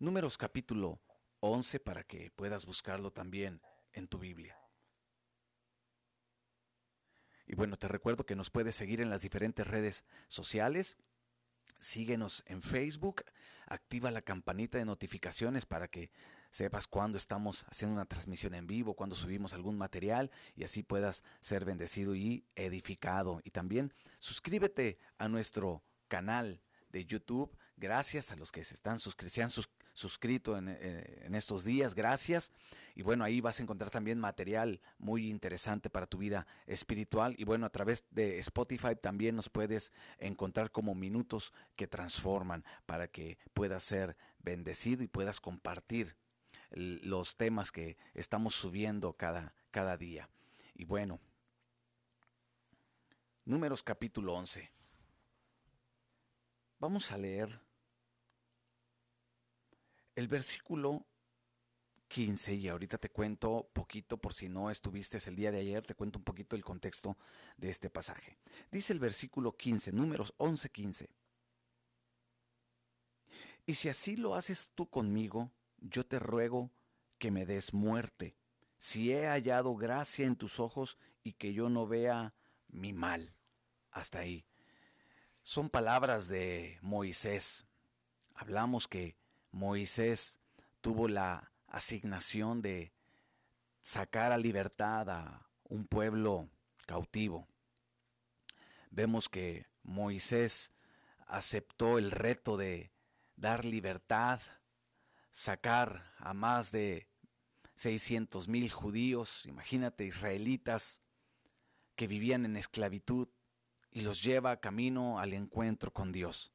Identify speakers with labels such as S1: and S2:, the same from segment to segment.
S1: Números capítulo 11 para que puedas buscarlo también en tu Biblia. Y bueno, te recuerdo que nos puedes seguir en las diferentes redes sociales. Síguenos en Facebook, activa la campanita de notificaciones para que sepas cuando estamos haciendo una transmisión en vivo, cuando subimos algún material y así puedas ser bendecido y edificado. Y también suscríbete a nuestro canal de YouTube. Gracias a los que se están suscribiendo, suscrito eh, en, estos días, gracias. Y bueno, ahí vas a encontrar también material muy interesante para tu vida espiritual. Y bueno, a través de Spotify también nos puedes encontrar como minutos que transforman para que puedas ser bendecido y puedas compartir los temas que estamos subiendo cada, cada día. Y bueno, números capítulo 11. Vamos a leer el versículo 15, y ahorita te cuento poquito, por si no estuviste el día de ayer, te cuento un poquito el contexto de este pasaje. Dice el versículo 15, números 11, 15. Y si así lo haces tú conmigo, yo te ruego que me des muerte, si he hallado gracia en tus ojos y que yo no vea mi mal. Hasta ahí son palabras de Moisés. Hablamos que Moisés tuvo la asignación de sacar a libertad a un pueblo cautivo. Vemos que Moisés aceptó el reto de dar libertad, sacar a más de 600 mil judíos, imagínate, israelitas, que vivían en esclavitud, y los lleva camino al encuentro con Dios.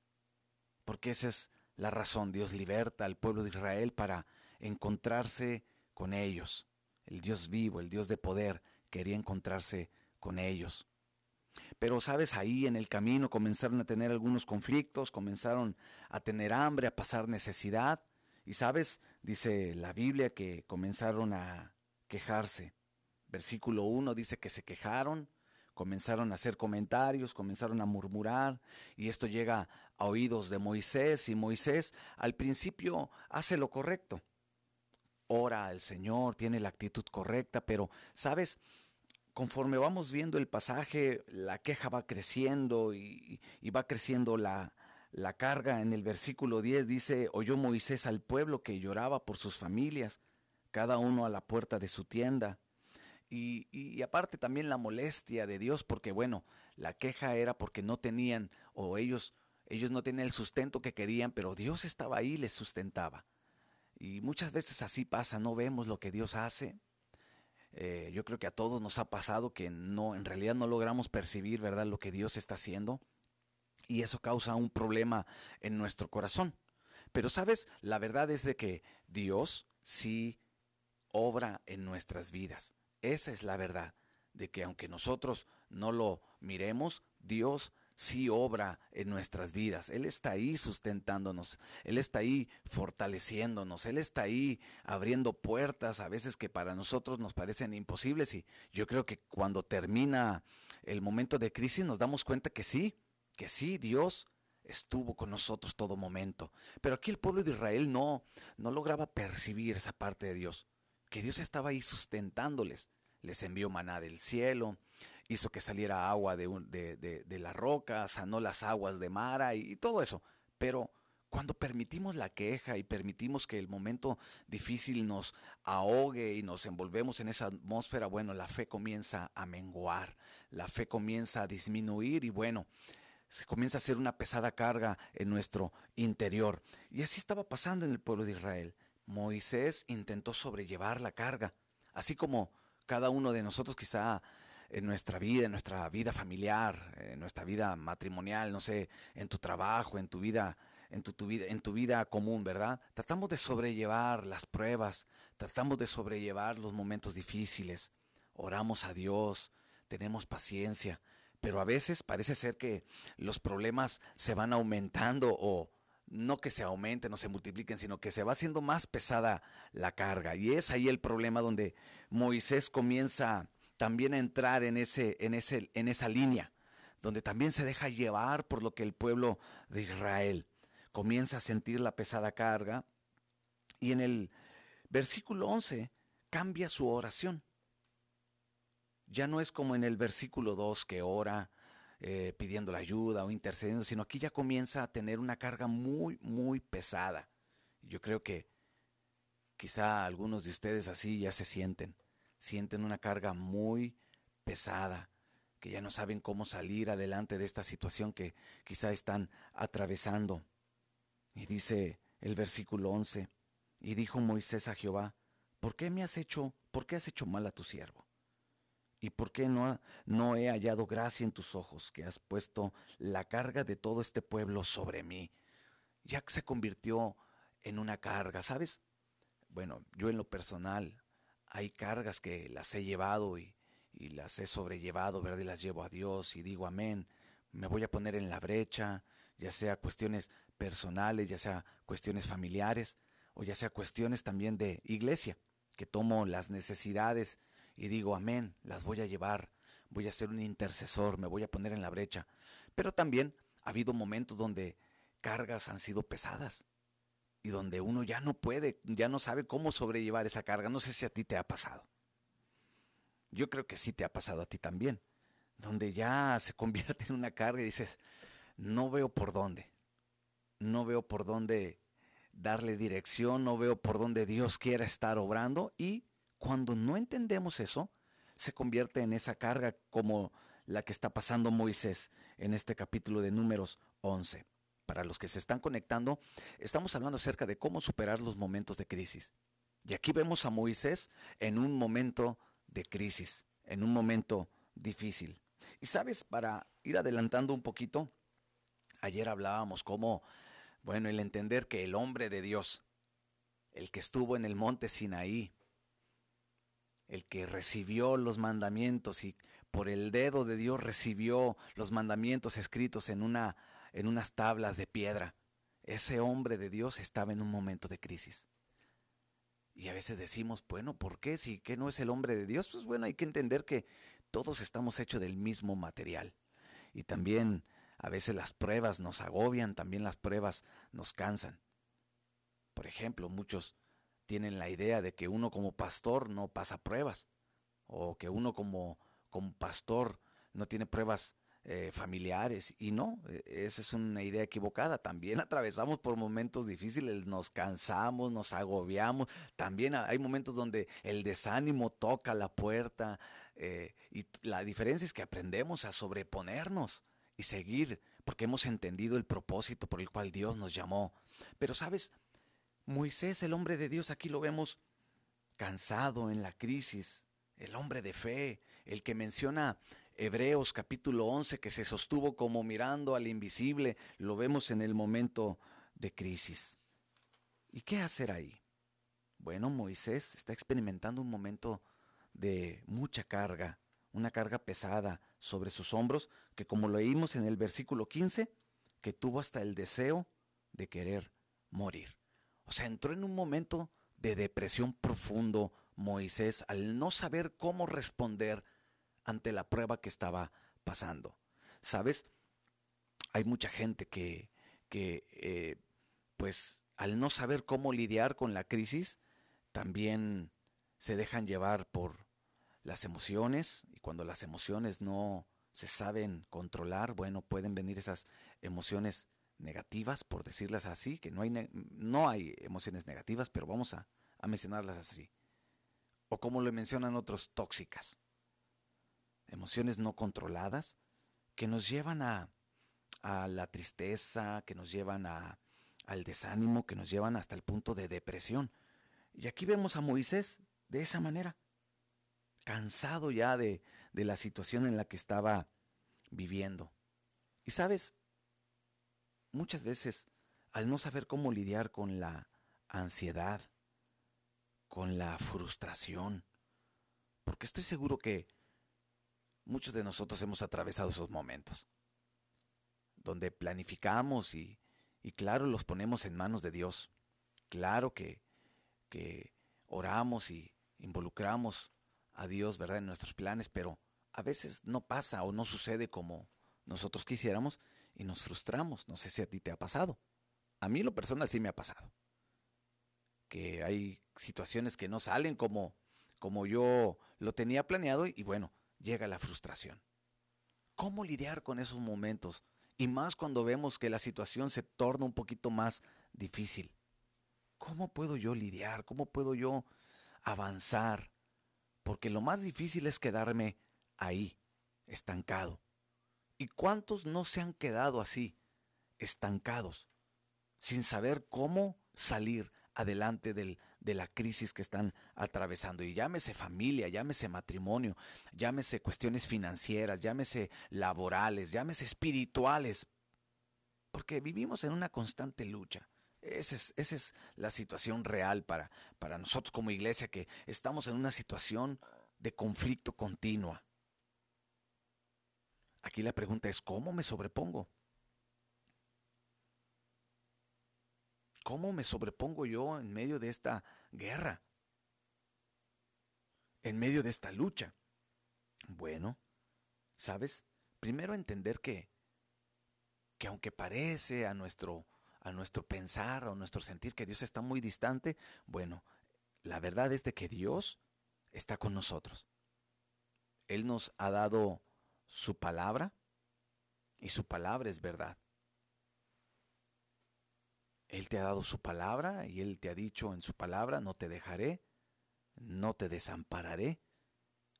S1: Porque esa es la razón. Dios liberta al pueblo de Israel para encontrarse con ellos. El Dios vivo, el Dios de poder, quería encontrarse con ellos. Pero, sabes, ahí en el camino comenzaron a tener algunos conflictos, comenzaron a tener hambre, a pasar necesidad. Y, sabes, dice la Biblia que comenzaron a quejarse. Versículo 1 dice que se quejaron comenzaron a hacer comentarios, comenzaron a murmurar, y esto llega a oídos de Moisés, y Moisés al principio hace lo correcto. Ora al Señor, tiene la actitud correcta, pero, ¿sabes? Conforme vamos viendo el pasaje, la queja va creciendo y, va creciendo la, la carga. En el versículo 10 dice, oyó Moisés al pueblo que lloraba por sus familias, cada uno a la puerta de su tienda. Y, aparte también la molestia de Dios, porque bueno, la queja era porque no tenían, o ellos, ellos no tenían el sustento que querían, pero Dios estaba ahí y les sustentaba. Y muchas veces así pasa, no vemos lo que Dios hace. Eh, yo creo que a todos nos ha pasado que no, en realidad no logramos percibir, ¿verdad?, lo que Dios está haciendo. Y eso causa un problema en nuestro corazón. Pero sabes, la verdad es de que Dios sí obra en nuestras vidas. Esa es la verdad, de que aunque nosotros no lo miremos, Dios sí obra en nuestras vidas. Él está ahí sustentándonos, Él está ahí fortaleciéndonos, Él está ahí abriendo puertas a veces que para nosotros nos parecen imposibles y yo creo que cuando termina el momento de crisis nos damos cuenta que sí, que sí, Dios estuvo con nosotros todo momento. Pero aquí el pueblo de Israel no, no lograba percibir esa parte de Dios, que Dios estaba ahí sustentándoles les envió maná del cielo, hizo que saliera agua de, de, la roca, sanó las aguas de Mara y, todo eso. Pero cuando permitimos la queja y permitimos que el momento difícil nos ahogue y nos envolvemos en esa atmósfera, bueno, la fe comienza a menguar, la fe comienza a disminuir y bueno, se comienza a hacer una pesada carga en nuestro interior. Y así estaba pasando en el pueblo de Israel. Moisés intentó sobrellevar la carga, así como cada uno de nosotros quizá en nuestra vida, en nuestra vida familiar, en nuestra vida matrimonial, no sé, en tu trabajo, en tu vida, en tu, vida, en tu vida común, ¿verdad? Tratamos de sobrellevar las pruebas, tratamos de sobrellevar los momentos difíciles, oramos a Dios, tenemos paciencia, pero a veces parece ser que los problemas se van aumentando o no que se aumenten o se multipliquen, sino que se va haciendo más pesada la carga. Y es ahí el problema donde Moisés comienza también a entrar en, ese, en, ese, en esa línea, donde también se deja llevar por lo que el pueblo de Israel comienza a sentir la pesada carga Y en el versículo 11 cambia su oración. Ya no es como en el versículo 2 que ora eh, pidiendo la ayuda o intercediendo, sino aquí ya comienza a tener una carga muy, muy pesada. Yo creo que quizá algunos de ustedes así ya se sienten, sienten una carga muy pesada, que ya no saben cómo salir adelante de esta situación que quizá están atravesando. Y dice el versículo 11, y dijo Moisés a Jehová, ¿por qué me has hecho, por qué has hecho mal a tu siervo? ¿Y por qué no, no he hallado gracia en tus ojos, que has puesto la carga de todo este pueblo sobre mí? Ya se convirtió en una carga, ¿sabes? Bueno, yo en lo personal, hay cargas que las he llevado y, y las he sobrellevado, ¿verdad? Y las llevo a Dios y digo amén. Me voy a poner en la brecha, ya sea cuestiones personales, ya sea cuestiones familiares o ya sea cuestiones también de iglesia, que tomo las necesidades y digo amén, las voy a llevar, voy a ser un intercesor, me voy a poner en la brecha. Pero también ha habido momentos donde cargas han sido pesadas y donde uno ya no puede, ya no sabe cómo sobrellevar esa carga. No sé si a ti te ha pasado. Yo creo que sí te ha pasado a ti también, donde ya se convierte en una carga y dices, no veo por dónde, no veo por dónde darle dirección, no veo por dónde Dios quiera estar obrando y cuando no entendemos eso, se convierte en esa carga como la que está pasando Moisés en este capítulo de números 11. Para los que se están conectando, estamos hablando acerca de cómo superar los momentos de crisis. Y aquí vemos a Moisés en un momento de crisis, en un momento difícil. Y sabes, para ir adelantando un poquito, ayer hablábamos cómo, bueno, el entender que el hombre de Dios, el que estuvo en el monte Sinaí, el que recibió los mandamientos y por el dedo de Dios recibió los mandamientos escritos en, una, en unas tablas de piedra, ese hombre de Dios estaba en un momento de crisis. Y a veces decimos, bueno, ¿por qué? Si que no es el hombre de Dios, pues bueno, hay que entender que todos estamos hechos del mismo material. Y también a veces las pruebas nos agobian, también las pruebas nos cansan. Por ejemplo, muchos tienen la idea de que uno como pastor no pasa pruebas, o que uno como, como pastor no tiene pruebas eh, familiares. Y no, e, esa es una idea equivocada. También atravesamos por momentos difíciles, nos cansamos, nos agobiamos. También hay momentos donde el desánimo toca la puerta. Eh, y la diferencia es que aprendemos a sobreponernos y seguir, porque hemos entendido el propósito por el cual Dios nos llamó. Pero sabes, Moisés, el hombre de Dios, aquí lo vemos cansado en la crisis, el hombre de fe, el que menciona Hebreos capítulo 11, que se sostuvo como mirando al invisible, lo vemos en el momento de crisis. ¿Y qué hacer ahí? Bueno, Moisés está experimentando un momento de mucha carga, una carga pesada sobre sus hombros, que como leímos en el versículo 15, que tuvo hasta el deseo de querer morir. O sea, entró en un momento de depresión profundo Moisés al no saber cómo responder ante la prueba que estaba pasando. ¿Sabes? Hay mucha gente que, que eh, pues, al no saber cómo lidiar con la crisis, también se dejan llevar por las emociones y cuando las emociones no se saben controlar, bueno, pueden venir esas emociones negativas, por decirlas así, que no hay, no hay emociones negativas, pero vamos a, mencionarlas así. O como lo mencionan otros, tóxicas emociones no controladas que nos llevan a, a la tristeza, que nos llevan a, al desánimo, que nos llevan hasta el punto de depresión. Y aquí vemos a Moisés de esa manera, cansado ya de, de la situación en la que estaba viviendo. Y sabes, muchas veces al no saber cómo lidiar con la ansiedad, con la frustración, porque estoy seguro que muchos de nosotros hemos atravesado esos momentos, donde planificamos y, claro, los ponemos en manos de Dios. Claro que, que oramos y involucramos a Dios, ¿verdad?, en nuestros planes, pero a veces no pasa o no sucede como nosotros quisiéramos y nos frustramos. No sé si a ti te ha pasado. A mí lo personal sí me ha pasado. que hay situaciones que no salen como, como yo lo tenía planeado y bueno, llega la frustración. ¿Cómo lidiar con esos momentos? Y más cuando vemos que la situación se torna un poquito más difícil. ¿Cómo puedo yo lidiar? ¿Cómo puedo yo avanzar? Porque lo más difícil es quedarme ahí, estancado. ¿Y cuántos no se han quedado así, estancados, sin saber cómo salir adelante del, de la crisis que están atravesando? Y llámese familia, llámese matrimonio, llámese cuestiones financieras, llámese laborales, llámese espirituales, porque vivimos en una constante lucha. Esa es, esa es, la situación real para, para nosotros como iglesia, que estamos en una situación de conflicto continua. Aquí la pregunta es, ¿cómo me sobrepongo? ¿Cómo me sobrepongo yo en medio de esta guerra? En medio de esta lucha. Bueno, ¿sabes? Primero entender que, que aunque parece a nuestro, a nuestro pensar o nuestro sentir que Dios está muy distante, bueno, la verdad es de que Dios está con nosotros. Él nos ha dado su palabra y su palabra es verdad. Él te ha dado su palabra y Él te ha dicho en su palabra, no te dejaré, no te desampararé,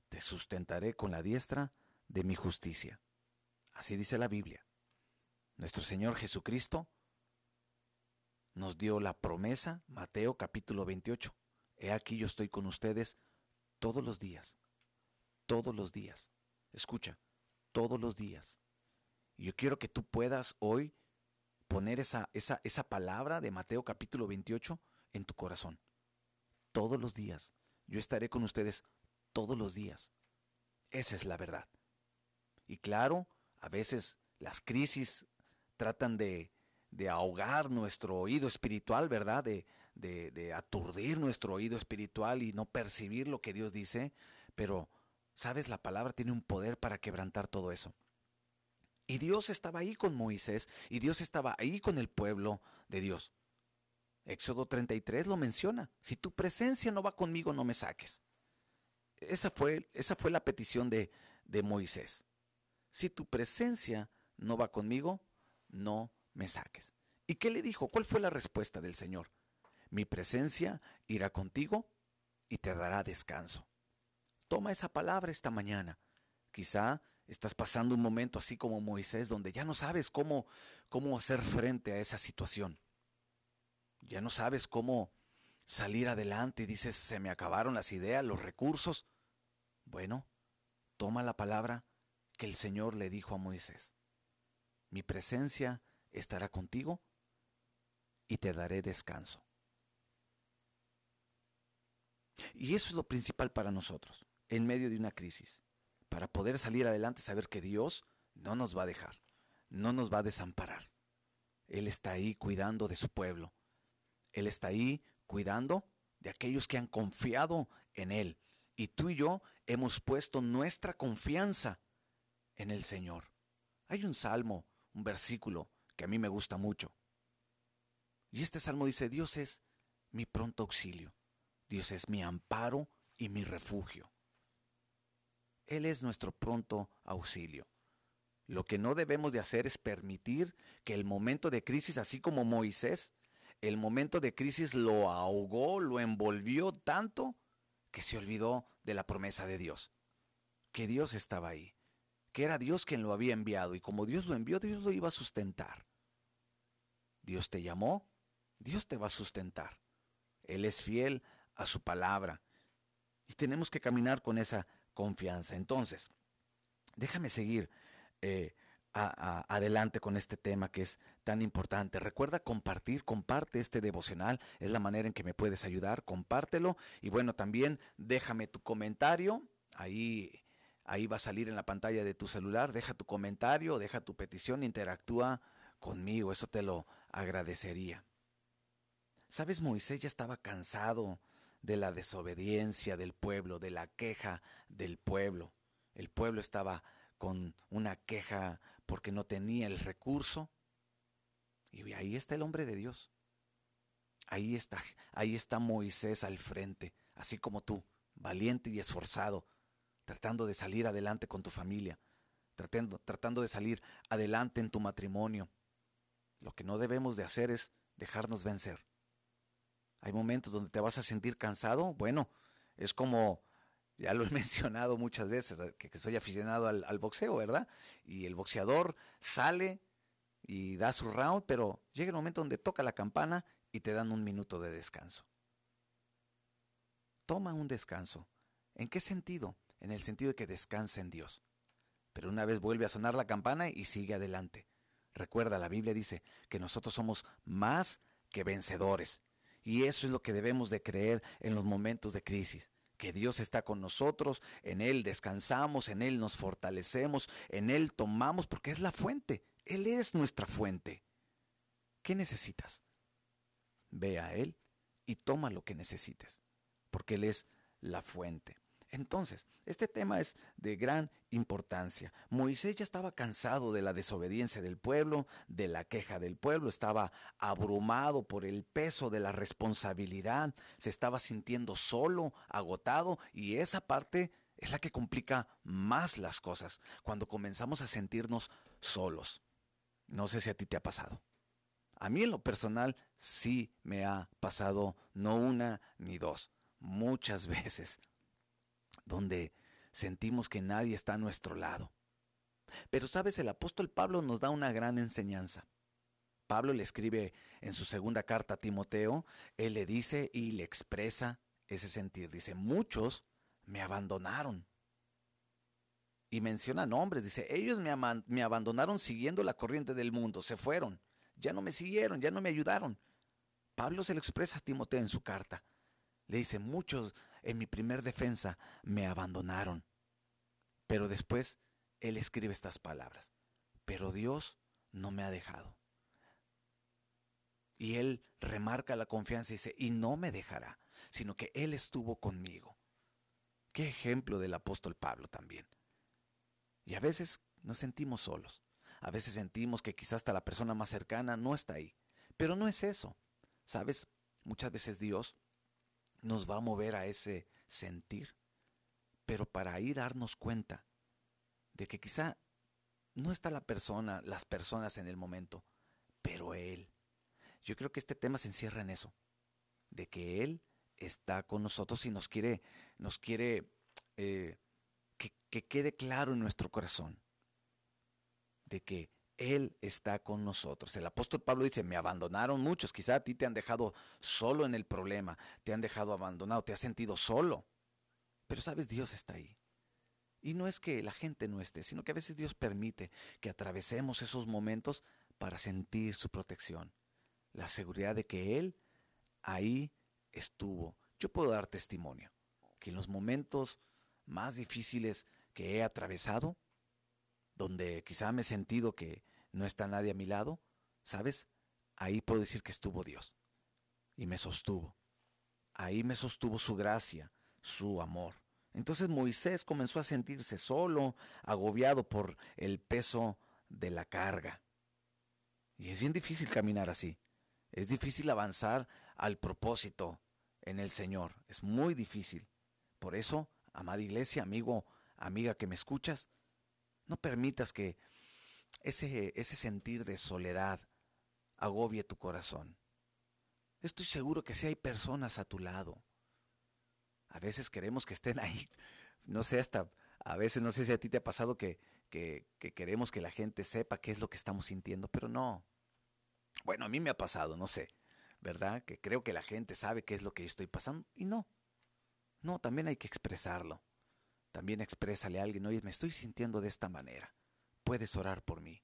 S1: te sustentaré con la diestra de mi justicia. Así dice la Biblia. Nuestro Señor Jesucristo nos dio la promesa, Mateo capítulo 28. He aquí yo estoy con ustedes todos los días, todos los días. Escucha, todos los días. Y yo quiero que tú puedas hoy poner esa, esa, esa palabra de Mateo capítulo 28 en tu corazón. Todos los días. Yo estaré con ustedes todos los días. Esa es la verdad. Y claro, a veces las crisis tratan de, de ahogar nuestro oído espiritual, ¿verdad? De, de, de, aturdir nuestro oído espiritual y no percibir lo que Dios dice. Pero, ¿sabes? La palabra tiene un poder para quebrantar todo eso. Y Dios estaba ahí con Moisés y Dios estaba ahí con el pueblo de Dios. Éxodo 33 lo menciona. Si tu presencia no va conmigo, no me saques. Esa fue, esa fue la petición de, de Moisés. Si tu presencia no va conmigo, no me saques. ¿Y qué le dijo? ¿Cuál fue la respuesta del Señor? Mi presencia irá contigo y te dará descanso. Toma esa palabra esta mañana. Quizá Estás pasando un momento así como Moisés donde ya no sabes cómo, cómo hacer frente a esa situación. Ya no sabes cómo salir adelante y dices, se me acabaron las ideas, los recursos. Bueno, toma la palabra que el Señor le dijo a Moisés. Mi presencia estará contigo y te daré descanso. Y eso es lo principal para nosotros, en medio de una crisis para poder salir adelante, saber que Dios no nos va a dejar, no nos va a desamparar. Él está ahí cuidando de su pueblo. Él está ahí cuidando de aquellos que han confiado en Él. Y tú y yo hemos puesto nuestra confianza en el Señor. Hay un salmo, un versículo que a mí me gusta mucho. Y este salmo dice, Dios es mi pronto auxilio. Dios es mi amparo y mi refugio. Él es nuestro pronto auxilio. Lo que no debemos de hacer es permitir que el momento de crisis, así como Moisés, el momento de crisis lo ahogó, lo envolvió tanto que se olvidó de la promesa de Dios, que Dios estaba ahí, que era Dios quien lo había enviado y como Dios lo envió, Dios lo iba a sustentar. Dios te llamó, Dios te va a sustentar. Él es fiel a su palabra y tenemos que caminar con esa confianza. Entonces, déjame seguir eh, adelante con este tema que es tan importante. Recuerda compartir, comparte este devocional, es la manera en que me puedes ayudar, compártelo y bueno, también déjame tu comentario, ahí, ahí va a salir en la pantalla de tu celular, deja tu comentario, deja tu petición, interactúa conmigo, eso te lo agradecería. Sabes, Moisés ya estaba cansado de la desobediencia del pueblo, de la queja del pueblo. El pueblo estaba con una queja porque no tenía el recurso. Y ahí está el hombre de Dios. Ahí está, ahí está Moisés al frente, así como tú, valiente y esforzado, tratando de salir adelante con tu familia, tratando, tratando de salir adelante en tu matrimonio. Lo que no debemos de hacer es dejarnos vencer. Hay momentos donde te vas a sentir cansado. Bueno, es como, ya lo he mencionado muchas veces, que, soy aficionado al, al boxeo, ¿verdad? Y el boxeador sale y da su round, pero llega el momento donde toca la campana y te dan un minuto de descanso. Toma un descanso. ¿En qué sentido? En el sentido de que descansa en Dios. Pero una vez vuelve a sonar la campana y sigue adelante. Recuerda, la Biblia dice que nosotros somos más que vencedores. Y eso es lo que debemos de creer en los momentos de crisis. Que Dios está con nosotros, en Él descansamos, en Él nos fortalecemos, en Él tomamos, porque es la fuente. Él es nuestra fuente. ¿Qué necesitas? Ve a Él y toma lo que necesites, porque Él es la fuente. Entonces, este tema es de gran importancia. Moisés ya estaba cansado de la desobediencia del pueblo, de la queja del pueblo, estaba abrumado por el peso de la responsabilidad, se estaba sintiendo solo, agotado, y esa parte es la que complica más las cosas, cuando comenzamos a sentirnos solos. No sé si a ti te ha pasado. A mí en lo personal sí me ha pasado no una ni dos, muchas veces donde sentimos que nadie está a nuestro lado. Pero sabes, el apóstol Pablo nos da una gran enseñanza. Pablo le escribe en su segunda carta a Timoteo, él le dice y le expresa ese sentir. Dice, muchos me abandonaron. Y menciona nombres, dice, ellos me, abandonaron siguiendo la corriente del mundo, se fueron, ya no me siguieron, ya no me ayudaron. Pablo se lo expresa a Timoteo en su carta. Le dice, muchos en mi primer defensa me abandonaron. Pero después él escribe estas palabras. Pero Dios no me ha dejado. Y él remarca la confianza y dice, y no me dejará, sino que él estuvo conmigo. Qué ejemplo del apóstol Pablo también. Y a veces nos sentimos solos. A veces sentimos que quizás hasta la persona más cercana no está ahí. Pero no es eso. ¿Sabes? Muchas veces Dios nos va a mover a ese sentir, pero para ir a darnos cuenta de que quizá no está la persona, las personas en el momento, pero Él. Yo creo que este tema se encierra en eso, de que Él está con nosotros y nos quiere, nos quiere eh, que quede claro en nuestro corazón, de que él está con nosotros. El apóstol Pablo dice, me abandonaron muchos, quizá a ti te han dejado solo en el problema, te han dejado abandonado, te has sentido solo. Pero sabes, Dios está ahí. Y no es que la gente no esté, sino que a veces Dios permite que atravesemos esos momentos para sentir su protección, la seguridad de que Él ahí estuvo. Yo puedo dar testimonio que en los momentos más difíciles que he atravesado, donde quizá me he sentido que no está nadie a mi lado, ¿sabes? Ahí puedo decir que estuvo Dios y me sostuvo. Ahí me sostuvo su gracia, su amor. Entonces Moisés comenzó a sentirse solo, agobiado por el peso de la carga. Y es bien difícil caminar así. Es difícil avanzar al propósito en el Señor. Es muy difícil. Por eso, amada iglesia, amigo, amiga que me escuchas, no permitas que ese, ese sentir de soledad agobie tu corazón. Estoy seguro que si hay personas a tu lado, a veces queremos que estén ahí. No sé, hasta a veces no sé si a ti te ha pasado que, que, que queremos que la gente sepa qué es lo que estamos sintiendo, pero no. Bueno, a mí me ha pasado, no sé, ¿verdad? Que creo que la gente sabe qué es lo que yo estoy pasando y no. No, también hay que expresarlo. También exprésale a alguien, oye, me estoy sintiendo de esta manera. Puedes orar por mí.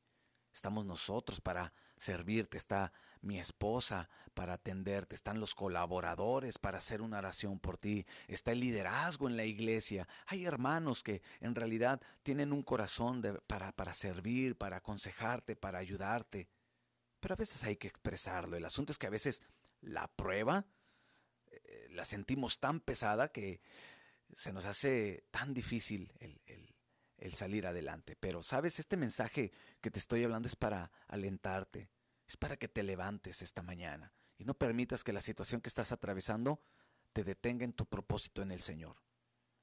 S1: Estamos nosotros para servirte, está mi esposa para atenderte, están los colaboradores para hacer una oración por ti, está el liderazgo en la iglesia. Hay hermanos que en realidad tienen un corazón para, para servir, para aconsejarte, para ayudarte. Pero a veces hay que expresarlo. El asunto es que a veces la prueba eh, la sentimos tan pesada que se nos hace tan difícil el, salir adelante. Pero, ¿sabes? Este mensaje que te estoy hablando es para alentarte, es para que te levantes esta mañana Y no permitas que la situación que estás atravesando te detenga en tu propósito en el Señor.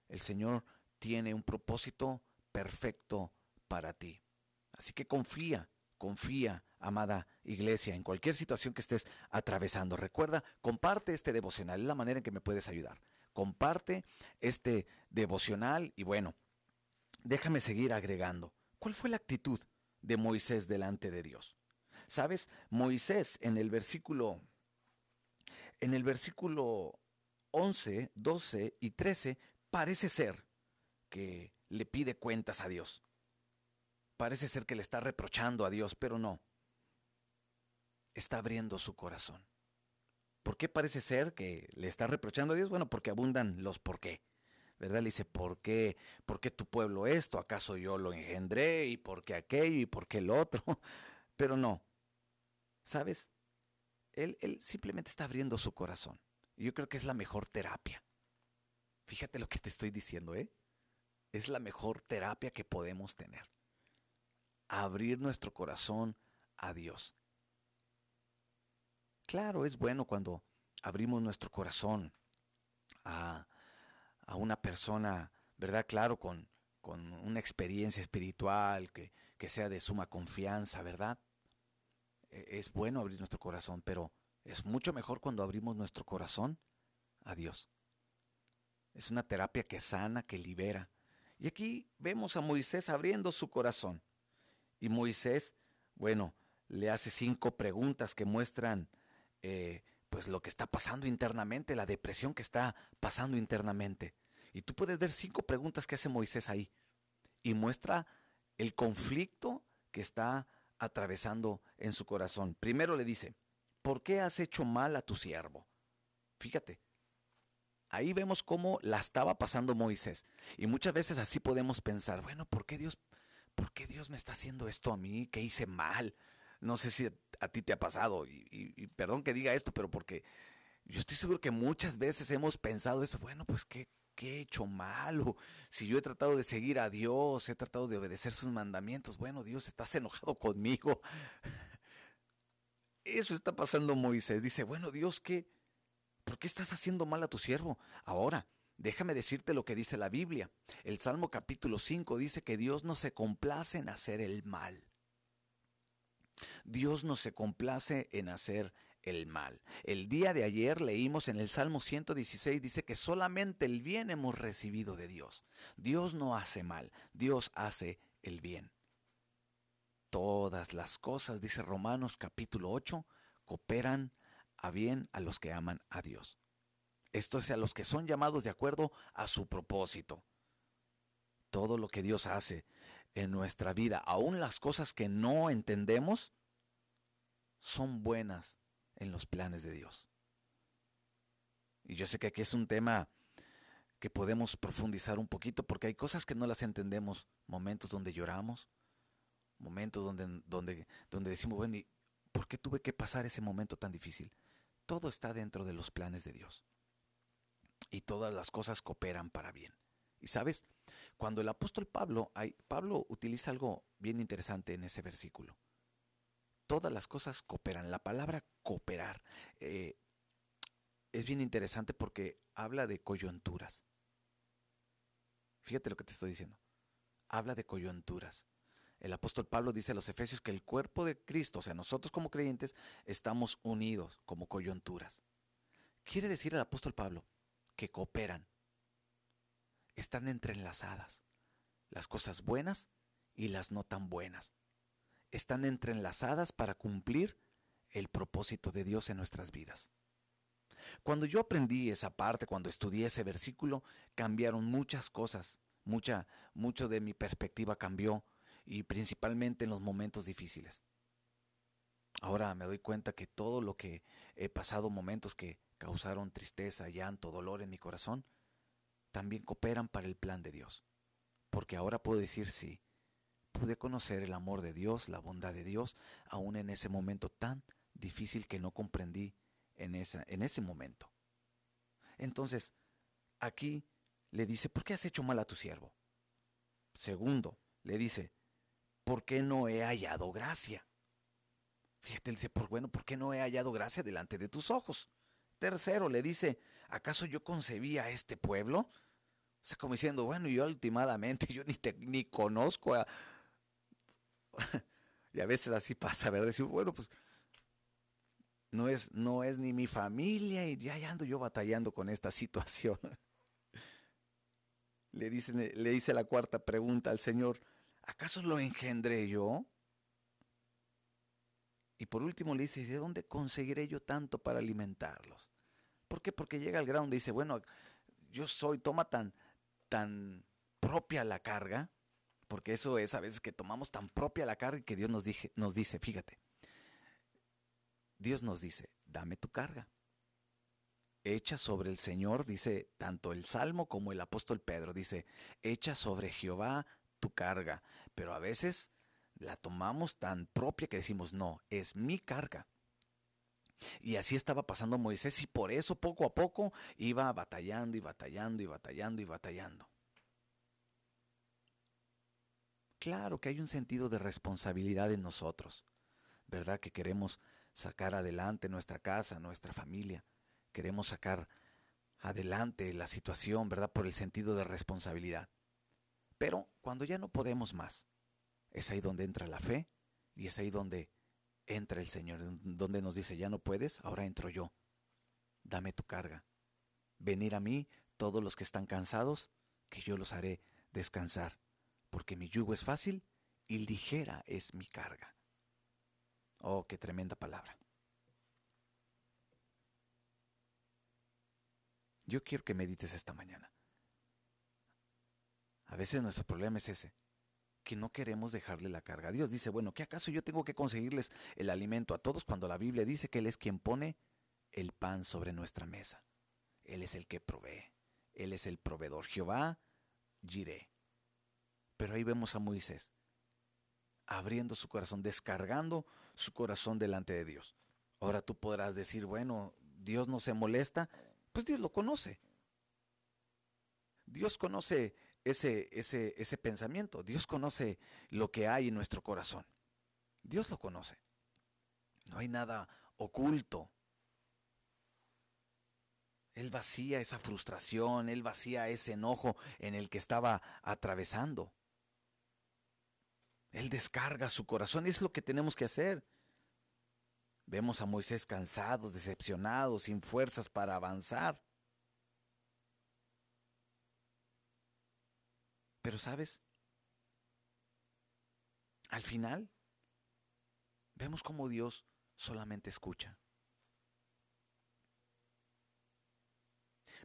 S1: El Señor tiene un propósito perfecto para ti. Así que confía, confía, amada iglesia, en cualquier situación que estés atravesando. Recuerda, comparte este devocional, es la manera en que me puedes ayudar. Comparte este devocional y bueno, déjame seguir agregando. ¿Cuál fue la actitud de Moisés delante de Dios? ¿Sabes? Moisés en el versículo en el versículo 11, 12 y 13 parece ser que le pide cuentas a Dios. Parece ser que le está reprochando a Dios, pero no. Está abriendo su corazón. ¿Por qué parece ser que le está reprochando a Dios? Bueno, porque abundan los por qué. ¿Verdad? Le dice, ¿por qué? ¿Por qué tu pueblo esto? ¿Acaso yo lo engendré? ¿Y por qué aquello? ¿Y por qué el otro? Pero no. ¿Sabes? Él, él simplemente está abriendo su corazón. Yo creo que es la mejor terapia. Fíjate lo que te estoy diciendo, ¿eh? Es la mejor terapia que podemos tener. Abrir nuestro corazón a Dios. Claro, es bueno cuando abrimos nuestro corazón a, a una persona, ¿verdad? Claro, con, con una experiencia espiritual que, que sea de suma confianza, ¿verdad? E, es bueno abrir nuestro corazón, pero es mucho mejor cuando abrimos nuestro corazón a Dios. Es una terapia que sana, que libera. Y aquí vemos a Moisés abriendo su corazón. Y Moisés, bueno, le hace cinco preguntas que muestran eh, pues lo que está pasando internamente, la depresión que está pasando internamente. Y tú puedes ver cinco preguntas que hace Moisés ahí. Y muestra el conflicto que está atravesando en su corazón. Primero le dice, ¿por qué has hecho mal a tu siervo? Fíjate, ahí vemos cómo la estaba pasando Moisés. Y muchas veces así podemos pensar, bueno, ¿por qué Dios, por qué Dios me está haciendo esto a mí? ¿Qué hice mal? No sé si a ti te ha pasado, y, perdón que diga esto, pero porque yo estoy seguro que muchas veces hemos pensado eso, bueno, pues qué, qué he hecho malo. Si yo he tratado de seguir a Dios, he tratado de obedecer sus mandamientos, bueno, Dios, estás enojado conmigo. Eso está pasando Moisés. Dice, bueno, Dios, ¿qué? ¿Por qué estás haciendo mal a tu siervo? Ahora, déjame decirte lo que dice la Biblia. El Salmo capítulo 5 dice que Dios no se complace en hacer el mal. Dios no se complace en hacer el mal. El día de ayer leímos en el Salmo 116, dice que solamente el bien hemos recibido de Dios. Dios no hace mal, Dios hace el bien. Todas las cosas, dice Romanos capítulo 8, cooperan a bien a los que aman a Dios. Esto es a los que son llamados de acuerdo a su propósito. Todo lo que Dios hace en nuestra vida, aun las cosas que no entendemos, son buenas en los planes de Dios. Y yo sé que aquí es un tema que podemos profundizar un poquito porque hay cosas que no las entendemos, momentos donde lloramos, momentos donde, donde, donde decimos, bueno, por qué tuve que pasar ese momento tan difícil? Todo está dentro de los planes de Dios. Y todas las cosas cooperan para bien. Y sabes, cuando el apóstol Pablo, Pablo utiliza algo bien interesante en ese versículo. Todas las cosas cooperan. La palabra cooperar eh, es bien interesante porque habla de coyunturas. Fíjate lo que te estoy diciendo. Habla de coyunturas. El apóstol Pablo dice a los Efesios que el cuerpo de Cristo, o sea, nosotros como creyentes, estamos unidos como coyunturas. Quiere decir el apóstol Pablo que cooperan, están entrelazadas, las cosas buenas y las no tan buenas. Están entrelazadas para cumplir el propósito de Dios en nuestras vidas. Cuando yo aprendí esa parte, cuando estudié ese versículo, cambiaron muchas cosas, mucha, mucho de mi perspectiva cambió y principalmente en los momentos difíciles. Ahora me doy cuenta que todo lo que he pasado, momentos que causaron tristeza, llanto, dolor en mi corazón, también cooperan para el plan de Dios. Porque ahora puedo decir sí, pude conocer el amor de Dios, la bondad de Dios, aún en ese momento tan difícil que no comprendí en, esa, en ese momento. Entonces, aquí le dice, ¿por qué has hecho mal a tu siervo? Segundo, le dice, ¿por qué no he hallado gracia? Fíjate, él dice, por bueno, ¿por qué no he hallado gracia delante de tus ojos? Tercero, le dice, ¿acaso yo concebí a este pueblo? O sea, como diciendo, bueno, yo últimamente, yo ni, te, ni conozco a... y a veces así pasa, ¿verdad? Decir, bueno, pues no es, no es ni mi familia y ya ando yo batallando con esta situación. le, dice, le dice la cuarta pregunta al Señor, ¿acaso lo engendré yo? Y por último le dice, ¿de dónde conseguiré yo tanto para alimentarlos? ¿Por qué? Porque llega al grado donde dice, bueno, yo soy, toma tan, tan propia la carga, porque eso es a veces que tomamos tan propia la carga que Dios nos, dije, nos dice, fíjate, Dios nos dice, dame tu carga. Echa sobre el Señor, dice tanto el Salmo como el apóstol Pedro, dice, echa sobre Jehová tu carga. Pero a veces la tomamos tan propia que decimos, no, es mi carga. Y así estaba pasando Moisés y por eso poco a poco iba batallando y batallando y batallando y batallando. Claro que hay un sentido de responsabilidad en nosotros, ¿verdad? Que queremos sacar adelante nuestra casa, nuestra familia. Queremos sacar adelante la situación, ¿verdad? Por el sentido de responsabilidad. Pero cuando ya no podemos más, es ahí donde entra la fe y es ahí donde entra el Señor, donde nos dice, ya no puedes, ahora entro yo. Dame tu carga. Venir a mí todos los que están cansados, que yo los haré descansar, porque mi yugo es fácil y ligera es mi carga. Oh, qué tremenda palabra. Yo quiero que medites esta mañana. A veces nuestro problema es ese, que no queremos dejarle la carga. Dios dice, bueno, ¿qué acaso yo tengo que conseguirles el alimento a todos cuando la Biblia dice que Él es quien pone el pan sobre nuestra mesa? Él es el que provee. Él es el proveedor. Jehová, giré. Pero ahí vemos a Moisés abriendo su corazón, descargando su corazón delante de Dios. Ahora tú podrás decir, bueno, Dios no se molesta. Pues Dios lo conoce. Dios conoce ese, ese, ese pensamiento. Dios conoce lo que hay en nuestro corazón. Dios lo conoce. No hay nada oculto. Él vacía esa frustración, él vacía ese enojo en el que estaba atravesando. Él descarga su corazón es lo que tenemos que hacer. Vemos a Moisés cansado, decepcionado, sin fuerzas para avanzar. Pero sabes, al final vemos como Dios solamente escucha.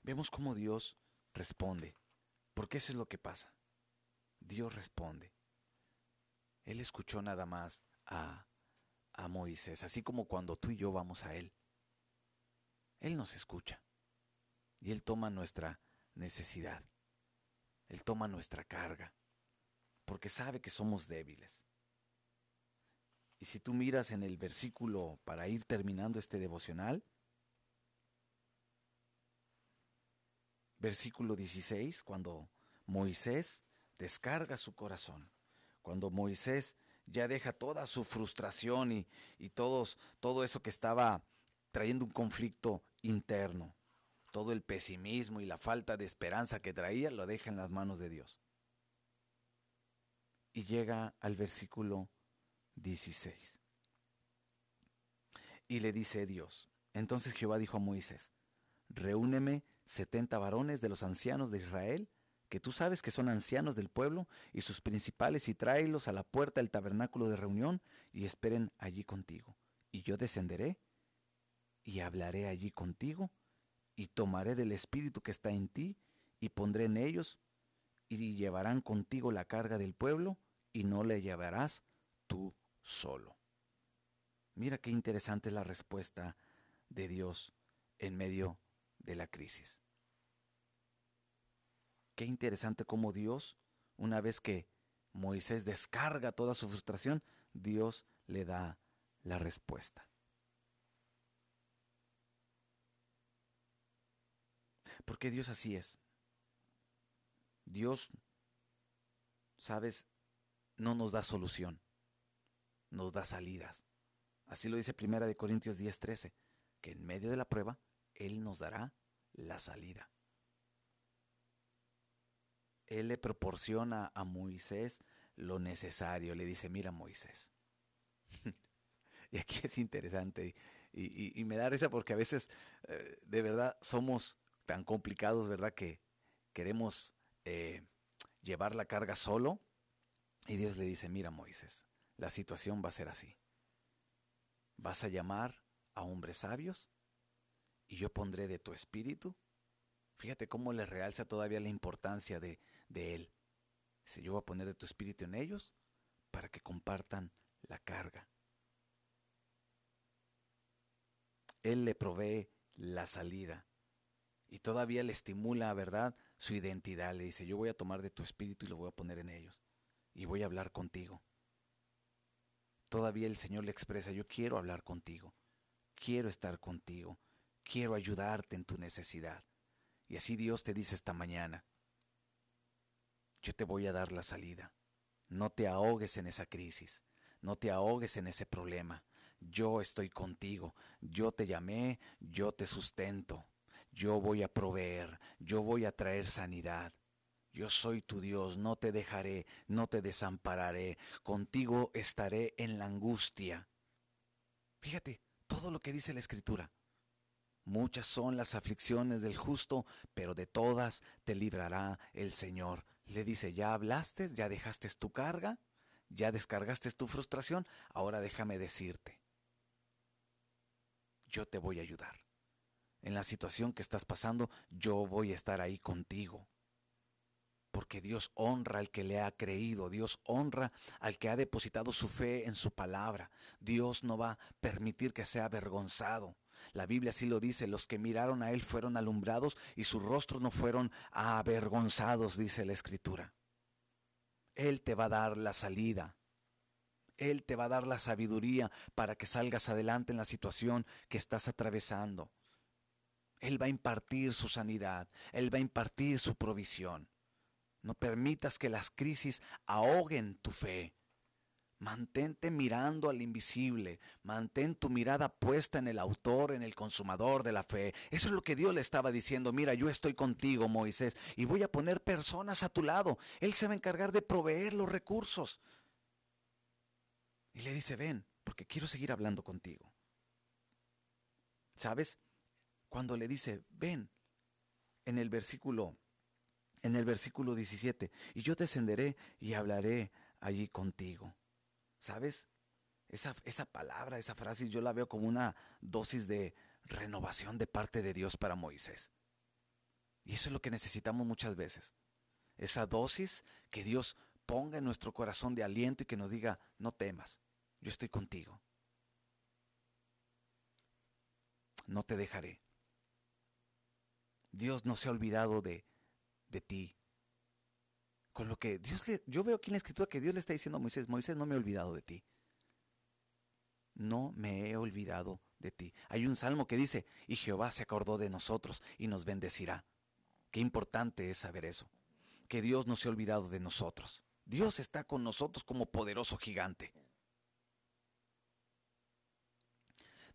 S1: Vemos cómo Dios responde, porque eso es lo que pasa. Dios responde. Él escuchó nada más a, a Moisés, así como cuando tú y yo vamos a Él. Él nos escucha y Él toma nuestra necesidad. Él toma nuestra carga, porque sabe que somos débiles. Y si tú miras en el versículo para ir terminando este devocional, versículo 16, cuando Moisés descarga su corazón, cuando Moisés ya deja toda su frustración y, y todos, todo eso que estaba trayendo un conflicto interno, todo el pesimismo y la falta de esperanza que traía, lo deja en las manos de Dios. Y llega al versículo 16. Y le dice Dios, entonces Jehová dijo a Moisés, reúneme setenta varones de los ancianos de Israel, que tú sabes que son ancianos del pueblo, y sus principales, y tráelos a la puerta del tabernáculo de reunión, y esperen allí contigo. Y yo descenderé, y hablaré allí contigo, y tomaré del espíritu que está en ti y pondré en ellos y llevarán contigo la carga del pueblo y no le llevarás tú solo. Mira qué interesante es la respuesta de Dios en medio de la crisis. Qué interesante cómo Dios, una vez que Moisés descarga toda su frustración, Dios le da la respuesta. Porque Dios así es. Dios, sabes, no nos da solución, nos da salidas. Así lo dice Primera de Corintios 10:13, que en medio de la prueba Él nos dará la salida. Él le proporciona a Moisés lo necesario. Le dice, mira Moisés. y aquí es interesante y, me da risa porque a veces eh, de verdad somos tan complicados, ¿verdad? Que queremos eh, llevar la carga solo. Y Dios le dice, mira Moisés, la situación va a ser así. Vas a llamar a hombres sabios y yo pondré de tu espíritu. Fíjate cómo le realza todavía la importancia de, de Él. Dice, yo voy a poner de tu espíritu en ellos para que compartan la carga. Él le provee la salida y todavía le estimula, ¿verdad?, su identidad. Le dice, yo voy a tomar de tu espíritu y lo voy a poner en ellos y voy a hablar contigo. Todavía el Señor le expresa, yo quiero hablar contigo, quiero estar contigo, quiero ayudarte en tu necesidad. Y así Dios te dice esta mañana, yo te voy a dar la salida. No te ahogues en esa crisis, no te ahogues en ese problema. Yo estoy contigo, yo te llamé, yo te sustento, yo voy a proveer, yo voy a traer sanidad. Yo soy tu Dios, no te dejaré, no te desampararé, contigo estaré en la angustia. Fíjate, todo lo que dice la Escritura. Muchas son las aflicciones del justo, pero de todas te librará el Señor. Le dice, ya hablaste, ya dejaste tu carga, ya descargaste tu frustración, ahora déjame decirte, yo te voy a ayudar. En la situación que estás pasando, yo voy a estar ahí contigo. Porque Dios honra al que le ha creído, Dios honra al que ha depositado su fe en su palabra. Dios no va a permitir que sea avergonzado. La Biblia así lo dice, los que miraron a Él fueron alumbrados y sus rostros no fueron avergonzados, dice la Escritura. Él te va a dar la salida. Él te va a dar la sabiduría para que salgas adelante en la situación que estás atravesando. Él va a impartir su sanidad, Él va a impartir su provisión. No permitas que las crisis ahoguen tu fe. Mantente mirando al invisible, mantén tu mirada puesta en el autor, en el consumador de la fe. Eso es lo que Dios le estaba diciendo, mira, yo estoy contigo, Moisés, y voy a poner personas a tu lado. Él se va a encargar de proveer los recursos. Y le dice, ven, porque quiero seguir hablando contigo. ¿Sabes? Cuando le dice, ven, en el versículo, en el versículo 17, y yo descenderé y hablaré allí contigo. ¿Sabes? Esa, esa palabra, esa frase, yo la veo como una dosis de renovación de parte de Dios para Moisés. Y eso es lo que necesitamos muchas veces. Esa dosis que Dios ponga en nuestro corazón de aliento y que nos diga, no temas, yo estoy contigo. No te dejaré. Dios no se ha olvidado de, de ti. Con lo que Dios le, yo veo aquí en la escritura que Dios le está diciendo a Moisés, Moisés, no me he olvidado de ti. No me he olvidado de ti. Hay un salmo que dice, y Jehová se acordó de nosotros y nos bendecirá. Qué importante es saber eso, que Dios no se ha olvidado de nosotros. Dios está con nosotros como poderoso gigante.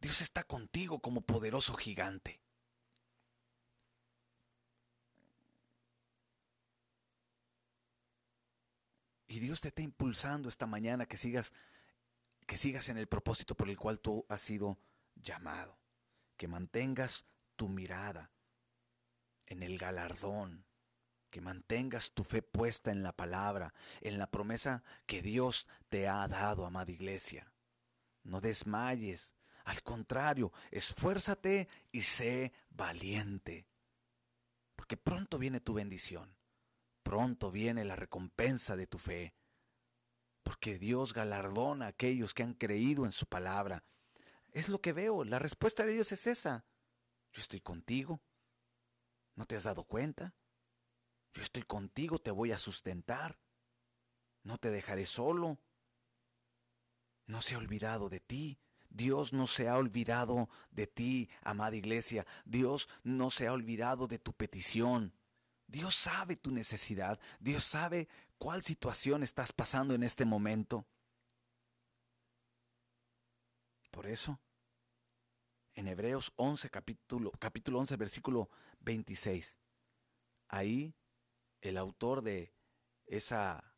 S1: Dios está contigo como poderoso gigante. Y Dios te está impulsando esta mañana que sigas, que sigas en el propósito por el cual tú has sido llamado. Que mantengas tu mirada en el galardón. Que mantengas tu fe puesta en la palabra, en la promesa que Dios te ha dado, amada iglesia. No desmayes. Al contrario, esfuérzate y sé valiente. Porque pronto viene tu bendición pronto viene la recompensa de tu fe, porque Dios galardona a aquellos que han creído en su palabra. Es lo que veo, la respuesta de Dios es esa. Yo estoy contigo. ¿No te has dado cuenta? Yo estoy contigo, te voy a sustentar. No te dejaré solo. No se ha olvidado de ti. Dios no se ha olvidado de ti, amada iglesia. Dios no se ha olvidado de tu petición. Dios sabe tu necesidad. Dios sabe cuál situación estás pasando en este momento. Por eso, en Hebreos 11, capítulo, capítulo 11, versículo 26, ahí el autor de esa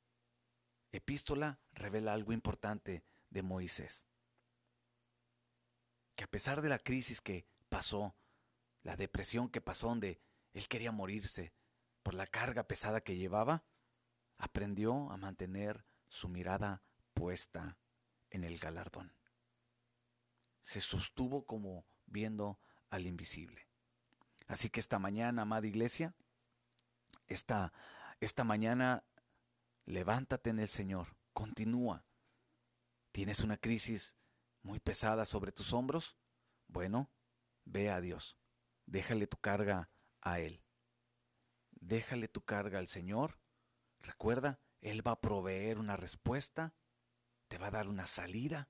S1: epístola revela algo importante de Moisés. Que a pesar de la crisis que pasó, la depresión que pasó donde él quería morirse por la carga pesada que llevaba, aprendió a mantener su mirada puesta en el galardón. Se sostuvo como viendo al invisible. Así que esta mañana, amada iglesia, esta, esta mañana levántate en el Señor, continúa. ¿Tienes una crisis muy pesada sobre tus hombros? Bueno, ve a Dios, déjale tu carga a Él. Déjale tu carga al Señor. Recuerda, Él va a proveer una respuesta, te va a dar una salida.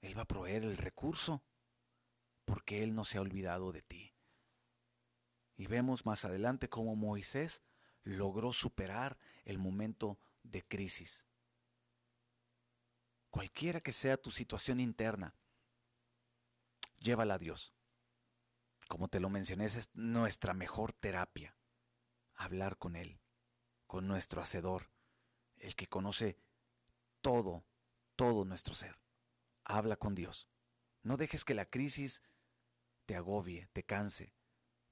S1: Él va a proveer el recurso, porque Él no se ha olvidado de ti. Y vemos más adelante cómo Moisés logró superar el momento de crisis. Cualquiera que sea tu situación interna, llévala a Dios. Como te lo mencioné, es nuestra mejor terapia. Hablar con Él, con nuestro Hacedor, el que conoce todo, todo nuestro ser. Habla con Dios. No dejes que la crisis te agobie, te canse,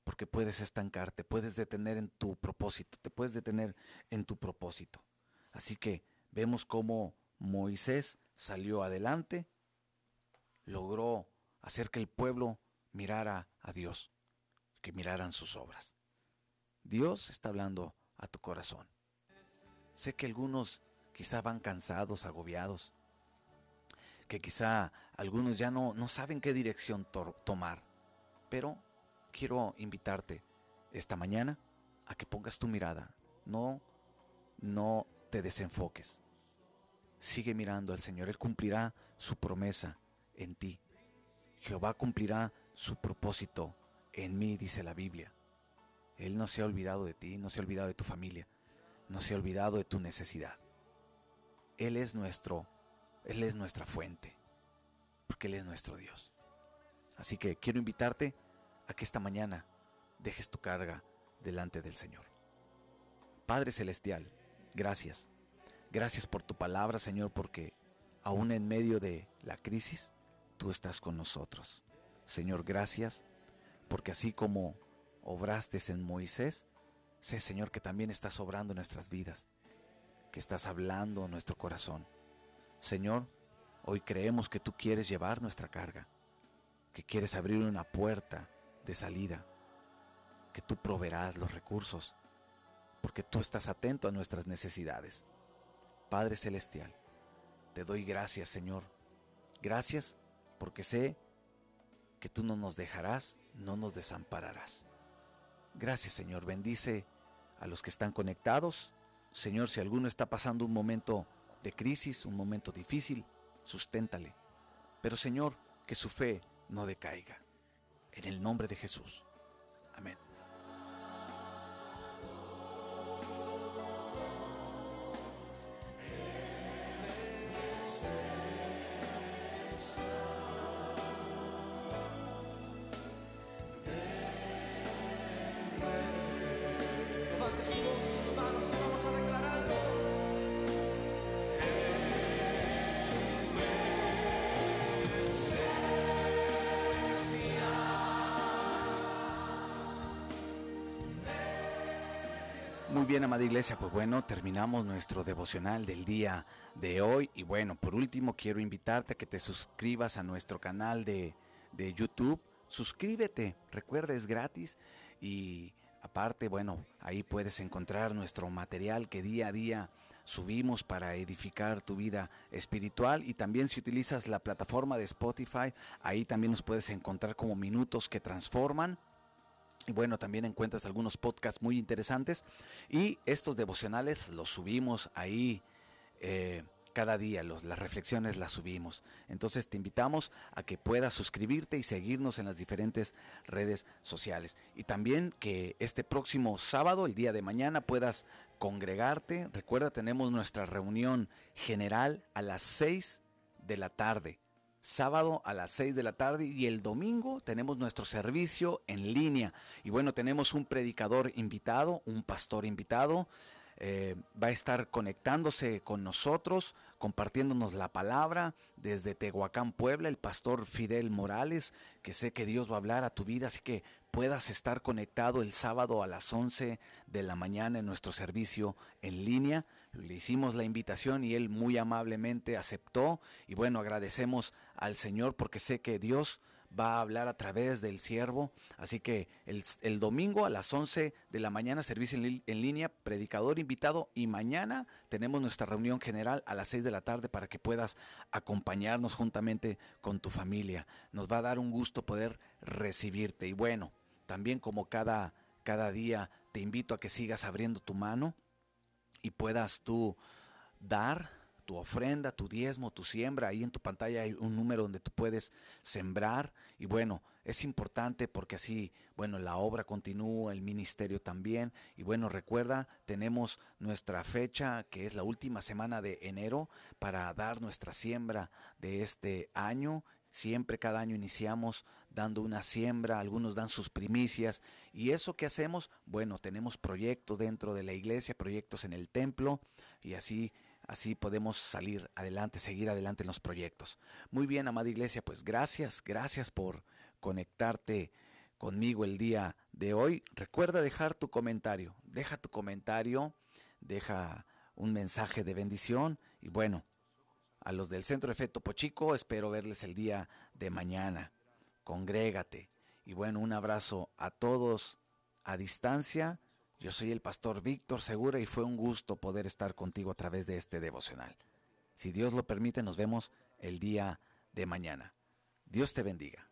S1: porque puedes estancarte, puedes detener en tu propósito, te puedes detener en tu propósito. Así que vemos cómo Moisés salió adelante, logró hacer que el pueblo mirara a Dios, que miraran sus obras. Dios está hablando a tu corazón. Sé que algunos quizá van cansados, agobiados, que quizá algunos ya no, no saben qué dirección tomar, pero quiero invitarte esta mañana a que pongas tu mirada. No, no te desenfoques. Sigue mirando al Señor. Él cumplirá su promesa en ti. Jehová cumplirá su propósito en mí, dice la Biblia. Él no se ha olvidado de ti, no se ha olvidado de tu familia, no se ha olvidado de tu necesidad. Él es nuestro, Él es nuestra fuente, porque Él es nuestro Dios. Así que quiero invitarte a que esta mañana dejes tu carga delante del Señor. Padre Celestial, gracias. Gracias por tu palabra, Señor, porque aún en medio de la crisis, tú estás con nosotros. Señor, gracias, porque así como obraste en Moisés, sé, Señor, que también estás obrando en nuestras vidas, que estás hablando en nuestro corazón. Señor, hoy creemos que tú quieres llevar nuestra carga, que quieres abrir una puerta de salida, que tú proveerás los recursos, porque tú estás atento a nuestras necesidades. Padre Celestial, te doy gracias, Señor. Gracias porque sé que tú no nos dejarás, no nos desampararás. Gracias, Señor. Bendice a los que están conectados. Señor, si alguno está pasando un momento de crisis, un momento difícil, susténtale. Pero, Señor, que su fe no decaiga. En el nombre de Jesús. Amén. Amada iglesia, pues bueno, terminamos nuestro devocional del día de hoy. Y bueno, por último, quiero invitarte a que te suscribas a nuestro canal de, de YouTube. Suscríbete, recuerda, es gratis. Y aparte, bueno, ahí puedes encontrar nuestro material que día a día subimos para edificar tu vida espiritual y también si utilizas la plataforma de Spotify, ahí también nos puedes encontrar como minutos que transforman. Y bueno, también encuentras algunos podcasts muy interesantes y estos devocionales los subimos ahí eh, cada día, los, las reflexiones las subimos. Entonces te invitamos a que puedas suscribirte y seguirnos en las diferentes redes sociales. Y también que este próximo sábado, el día de mañana, puedas congregarte. Recuerda, tenemos nuestra reunión general a las 6 de la tarde. Sábado a las 6 de la tarde y el domingo tenemos nuestro servicio en línea. Y bueno, tenemos un predicador invitado, un pastor invitado. Eh, va a estar conectándose con nosotros, compartiéndonos la palabra desde Tehuacán, Puebla, el pastor Fidel Morales, que sé que Dios va a hablar a tu vida, así que puedas estar conectado el sábado a las 11 de la mañana en nuestro servicio en línea. Le hicimos la invitación y él muy amablemente aceptó y bueno, agradecemos al Señor porque sé que Dios va a hablar a través del siervo. Así que el, domingo a las 11 de la mañana, servicio en, línea, predicador invitado. Y mañana tenemos nuestra reunión general a las 6 de la tarde para que puedas acompañarnos juntamente con tu familia. Nos va a dar un gusto poder recibirte. Y bueno, también como cada, cada día, te invito a que sigas abriendo tu mano y puedas tú dar tu ofrenda, tu diezmo, tu siembra. Ahí en tu pantalla hay un número donde tú puedes sembrar. Y bueno, es importante porque así, bueno, la obra continúa, el ministerio también. Y bueno, recuerda, tenemos nuestra fecha, que es la última semana de enero, para dar nuestra siembra de este año. Siempre cada año iniciamos dando una siembra, algunos dan sus primicias. ¿Y eso que hacemos? Bueno, tenemos proyectos dentro de la iglesia, proyectos en el templo y así así podemos salir adelante, seguir adelante en los proyectos. Muy bien, amada iglesia, pues gracias, gracias por conectarte conmigo el día de hoy. Recuerda dejar tu comentario, deja tu comentario, deja un mensaje de bendición y bueno, a los del Centro Efecto Pochico espero verles el día de mañana. Congrégate y bueno, un abrazo a todos a distancia yo soy el pastor Víctor Segura y fue un gusto poder estar contigo a través de este devocional. Si Dios lo permite, nos vemos el día de mañana. Dios te bendiga.